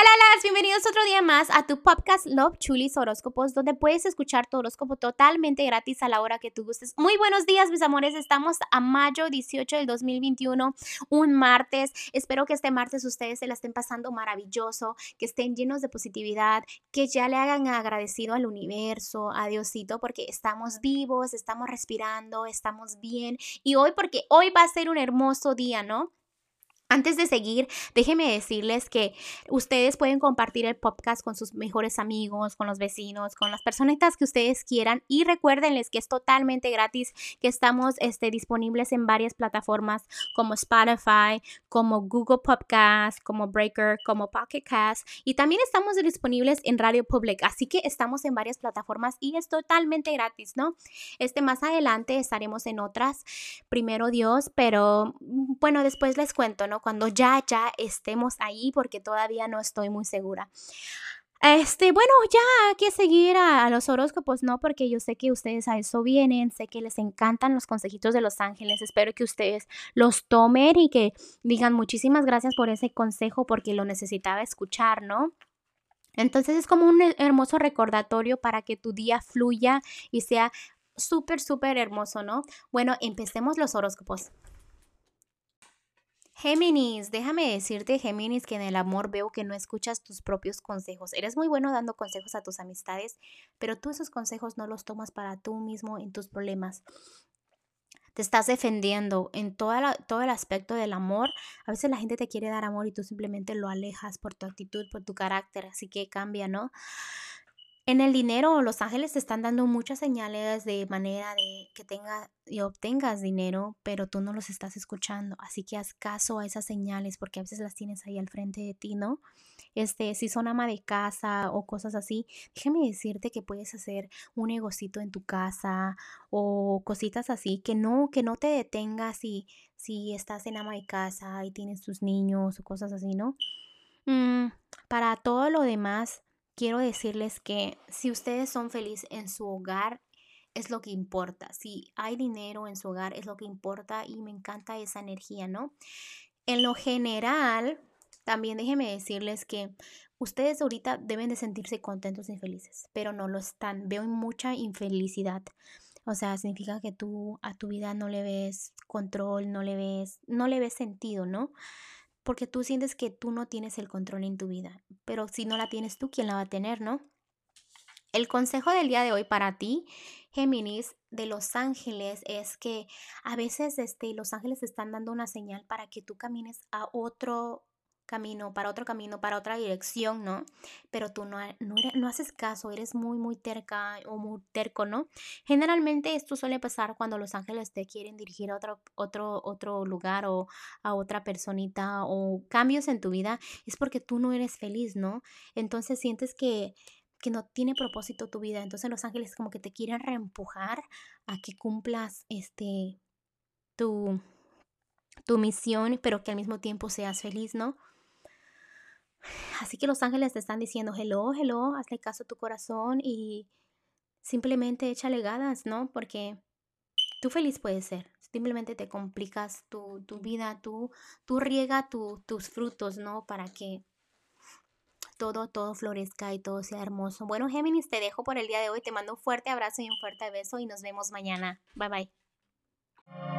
Hola, las bienvenidos otro día más a tu podcast Love Chulis Horóscopos, donde puedes escuchar tu horóscopo totalmente gratis a la hora que tú gustes. Muy buenos días, mis amores. Estamos a mayo 18 del 2021, un martes. Espero que este martes ustedes se la estén pasando maravilloso, que estén llenos de positividad, que ya le hagan agradecido al universo, a Diosito, porque estamos vivos, estamos respirando, estamos bien. Y hoy, porque hoy va a ser un hermoso día, ¿no? Antes de seguir, déjenme decirles que ustedes pueden compartir el podcast con sus mejores amigos, con los vecinos, con las personitas que ustedes quieran y recuérdenles que es totalmente gratis, que estamos este, disponibles en varias plataformas como Spotify, como Google Podcast, como Breaker, como Pocket Cast y también estamos disponibles en Radio Public, así que estamos en varias plataformas y es totalmente gratis, ¿no? Este más adelante estaremos en otras, primero Dios, pero mm, bueno, después les cuento, ¿no? Cuando ya, ya estemos ahí, porque todavía no estoy muy segura. Este, bueno, ya hay que seguir a, los horóscopos, ¿no? Porque yo sé que ustedes a eso vienen, sé que les encantan los consejitos de los ángeles, espero que ustedes los tomen y que digan muchísimas gracias por ese consejo porque lo necesitaba escuchar, ¿no? Entonces es como un hermoso recordatorio para que tu día fluya y sea súper, súper hermoso, ¿no? Bueno, empecemos los horóscopos. Géminis, déjame decirte, Géminis, que en el amor veo que no escuchas tus propios consejos. Eres muy bueno dando consejos a tus amistades, pero tú esos consejos no los tomas para tú mismo en tus problemas. Te estás defendiendo en toda todo el aspecto del amor. A veces la gente te quiere dar amor y tú simplemente lo alejas por tu actitud, por tu carácter, así que cambia, ¿no? En el dinero, los ángeles te están dando muchas señales de manera de que tenga y obtengas dinero, pero tú no los estás escuchando. Así que haz caso a esas señales porque a veces las tienes ahí al frente de ti, ¿no? Este, si son ama de casa o cosas así, déjame decirte que puedes hacer un negocito en tu casa o cositas así que no que no te detengas si si estás en ama de casa y tienes tus niños o cosas así, ¿no? Mm, para todo lo demás quiero decirles que si ustedes son felices en su hogar, es lo que importa. Si hay dinero en su hogar, es lo que importa y me encanta esa energía, ¿no? En lo general, también déjenme decirles que ustedes ahorita deben de sentirse contentos y felices, pero no lo están. Veo mucha infelicidad. O sea, significa que tú a tu vida no le ves control, no le ves, no le ves sentido, ¿no? Porque tú sientes que tú no tienes el control en tu vida, pero si no la tienes tú, ¿quién la va a tener, no? El consejo del día de hoy para ti, Géminis, de los ángeles, es que a veces este, los ángeles están dando una señal para que tú camines a otro camino, para otro camino, para otra dirección, ¿no? Pero tú no, no, no, haces caso, eres muy, muy terca o muy terco, ¿no? Generalmente esto suele pasar cuando los ángeles te quieren dirigir a otro, otro, otro lugar o a otra personita o cambios en tu vida, es porque tú no eres feliz, ¿no? Entonces sientes que que no tiene propósito tu vida. Entonces los ángeles como que te quieren reempujar a que cumplas este tu tu misión, pero que al mismo tiempo seas feliz, ¿no? Así que los ángeles te están diciendo, hello, hello, hazle caso a tu corazón y simplemente échale ganas, ¿no? Porque tú feliz puedes ser. Simplemente te complicas tu, vida, tú, tú riega tus frutos, ¿no? Para que todo, todo florezca y todo sea hermoso. Bueno, Géminis, te dejo por el día de hoy. Te mando un fuerte abrazo y un fuerte beso y nos vemos mañana. Bye bye.